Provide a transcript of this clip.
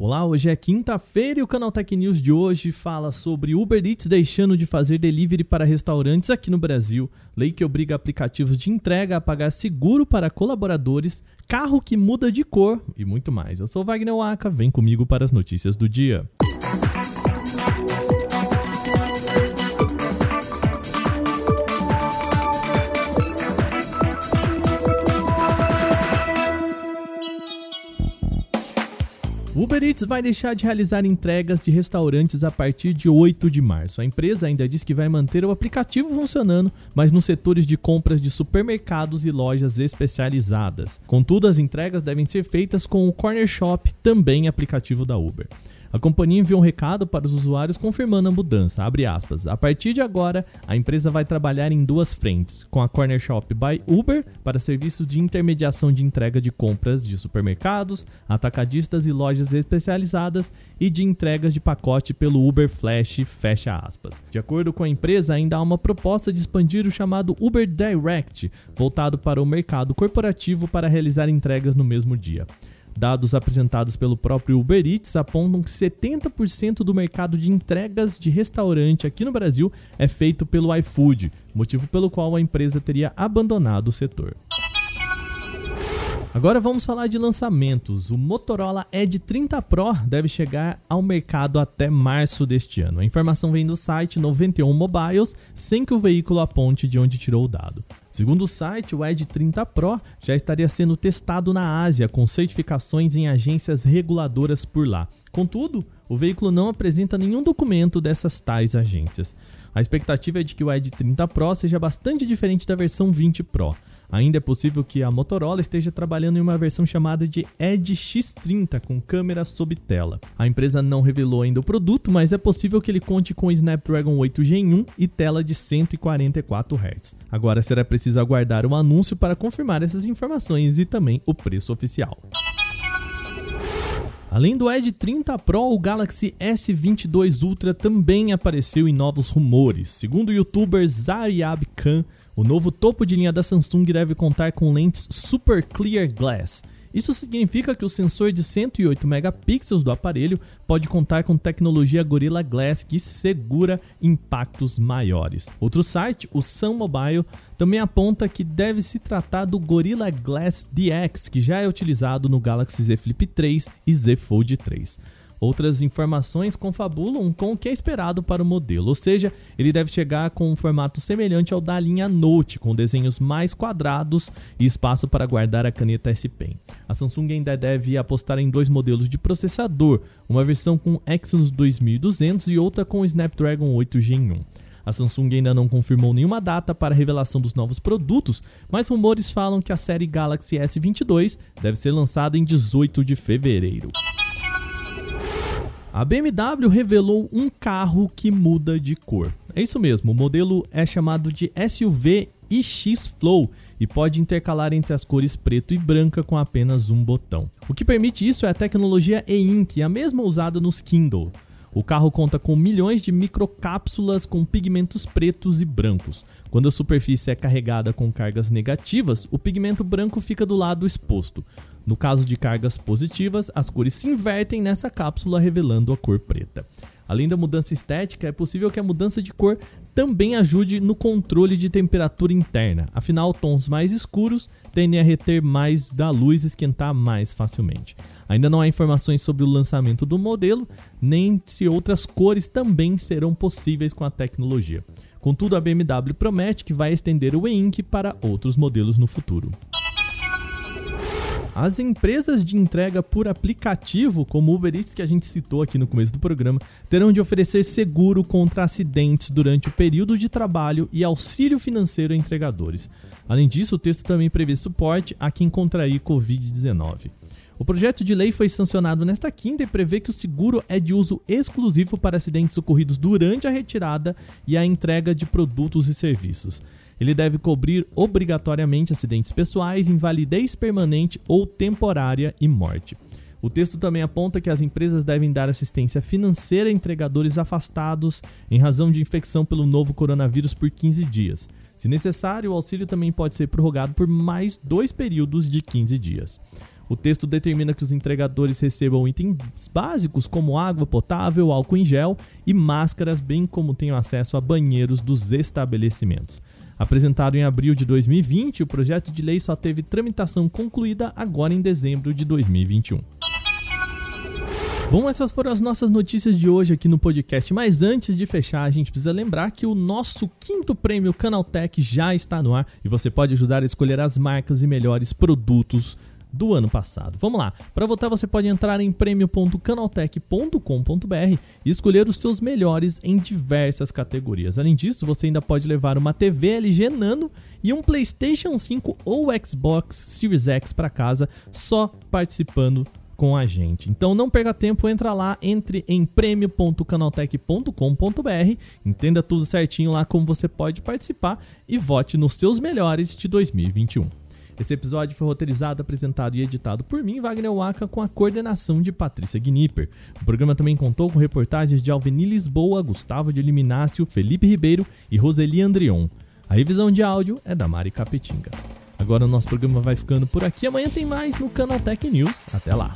Olá, hoje é quinta-feira e o Canal Tech News de hoje fala sobre Uber Eats deixando de fazer delivery para restaurantes aqui no Brasil, lei que obriga aplicativos de entrega a pagar seguro para colaboradores, carro que muda de cor e muito mais. Eu sou Wagner Waka, vem comigo para as notícias do dia. Uber Eats vai deixar de realizar entregas de restaurantes a partir de 8 de março. A empresa ainda diz que vai manter o aplicativo funcionando, mas nos setores de compras de supermercados e lojas especializadas. Contudo, as entregas devem ser feitas com o Corner Shop, também aplicativo da Uber. A companhia enviou um recado para os usuários confirmando a mudança. A partir de agora, a empresa vai trabalhar em duas frentes, com a Corner Shop by Uber para serviços de intermediação de entrega de compras de supermercados, atacadistas e lojas especializadas e de entregas de pacote pelo Uber Flash, fecha aspas. De acordo com a empresa, ainda há uma proposta de expandir o chamado Uber Direct, voltado para o mercado corporativo para realizar entregas no mesmo dia. Dados apresentados pelo próprio Uber Eats apontam que 70% do mercado de entregas de restaurante aqui no Brasil é feito pelo iFood, motivo pelo qual a empresa teria abandonado o setor. Agora vamos falar de lançamentos. O Motorola Edge 30 Pro deve chegar ao mercado até março deste ano. A informação vem do site 91 Mobiles, sem que o veículo aponte de onde tirou o dado. Segundo o site, o Edge 30 Pro já estaria sendo testado na Ásia com certificações em agências reguladoras por lá. Contudo, o veículo não apresenta nenhum documento dessas tais agências. A expectativa é de que o Edge 30 Pro seja bastante diferente da versão 20 Pro. Ainda é possível que a Motorola esteja trabalhando em uma versão chamada de Edge X30 com câmera sob tela. A empresa não revelou ainda o produto, mas é possível que ele conte com Snapdragon 8 Gen 1 e tela de 144 Hz. Agora será preciso aguardar o um anúncio para confirmar essas informações e também o preço oficial. Além do Edge 30 Pro, o Galaxy S22 Ultra também apareceu em novos rumores. Segundo o youtuber Zaryab Khan, o novo topo de linha da Samsung deve contar com lentes Super Clear Glass. Isso significa que o sensor de 108 megapixels do aparelho pode contar com tecnologia Gorilla Glass que segura impactos maiores. Outro site, o Sun Mobile, também aponta que deve se tratar do Gorilla Glass DX, que já é utilizado no Galaxy Z Flip 3 e Z Fold 3. Outras informações confabulam com o que é esperado para o modelo, ou seja, ele deve chegar com um formato semelhante ao da linha Note, com desenhos mais quadrados e espaço para guardar a caneta S Pen. A Samsung ainda deve apostar em dois modelos de processador, uma versão com Exynos 2200 e outra com Snapdragon 8 Gen 1. A Samsung ainda não confirmou nenhuma data para a revelação dos novos produtos, mas rumores falam que a série Galaxy S22 deve ser lançada em 18 de fevereiro. A BMW revelou um carro que muda de cor. É isso mesmo, o modelo é chamado de SUV iX Flow e pode intercalar entre as cores preto e branca com apenas um botão. O que permite isso é a tecnologia e-ink, a mesma usada nos Kindle. O carro conta com milhões de microcápsulas com pigmentos pretos e brancos. Quando a superfície é carregada com cargas negativas, o pigmento branco fica do lado exposto. No caso de cargas positivas, as cores se invertem nessa cápsula, revelando a cor preta. Além da mudança estética, é possível que a mudança de cor também ajude no controle de temperatura interna. Afinal, tons mais escuros tendem a reter mais da luz e esquentar mais facilmente. Ainda não há informações sobre o lançamento do modelo, nem se outras cores também serão possíveis com a tecnologia. Contudo, a BMW promete que vai estender o e-ink para outros modelos no futuro. As empresas de entrega por aplicativo, como Uber Eats que a gente citou aqui no começo do programa, terão de oferecer seguro contra acidentes durante o período de trabalho e auxílio financeiro a entregadores. Além disso, o texto também prevê suporte a quem contrair Covid-19. O projeto de lei foi sancionado nesta quinta e prevê que o seguro é de uso exclusivo para acidentes ocorridos durante a retirada e a entrega de produtos e serviços. Ele deve cobrir obrigatoriamente acidentes pessoais, invalidez permanente ou temporária e morte. O texto também aponta que as empresas devem dar assistência financeira a entregadores afastados em razão de infecção pelo novo coronavírus por 15 dias. Se necessário, o auxílio também pode ser prorrogado por mais dois períodos de 15 dias. O texto determina que os entregadores recebam itens básicos como água potável, álcool em gel e máscaras, bem como tenham acesso a banheiros dos estabelecimentos. Apresentado em abril de 2020, o projeto de lei só teve tramitação concluída agora em dezembro de 2021. Bom, essas foram as nossas notícias de hoje aqui no podcast. Mas antes de fechar, a gente precisa lembrar que o nosso quinto prêmio Canaltech já está no ar e você pode ajudar a escolher as marcas e melhores produtos do ano passado. Vamos lá. Para votar, você pode entrar em prêmio.canaltech.com.br e escolher os seus melhores em diversas categorias. Além disso, você ainda pode levar uma TV LG Nano e um PlayStation 5 ou Xbox Series X para casa só participando com a gente. Então não perca tempo, entra lá, entre em prêmio.canaltech.com.br, entenda tudo certinho lá como você pode participar e vote nos seus melhores de 2021. Esse episódio foi roteirizado, apresentado e editado por mim, Wagner Waka, com a coordenação de Patrícia Gnipper. O programa também contou com reportagens de Alveni Lisboa, Gustavo de Eliminácio, Felipe Ribeiro e Roseli Andrion. A revisão de áudio é da Mari Capetinga. Agora o nosso programa vai ficando por aqui. Amanhã tem mais no Canal Tech News. Até lá!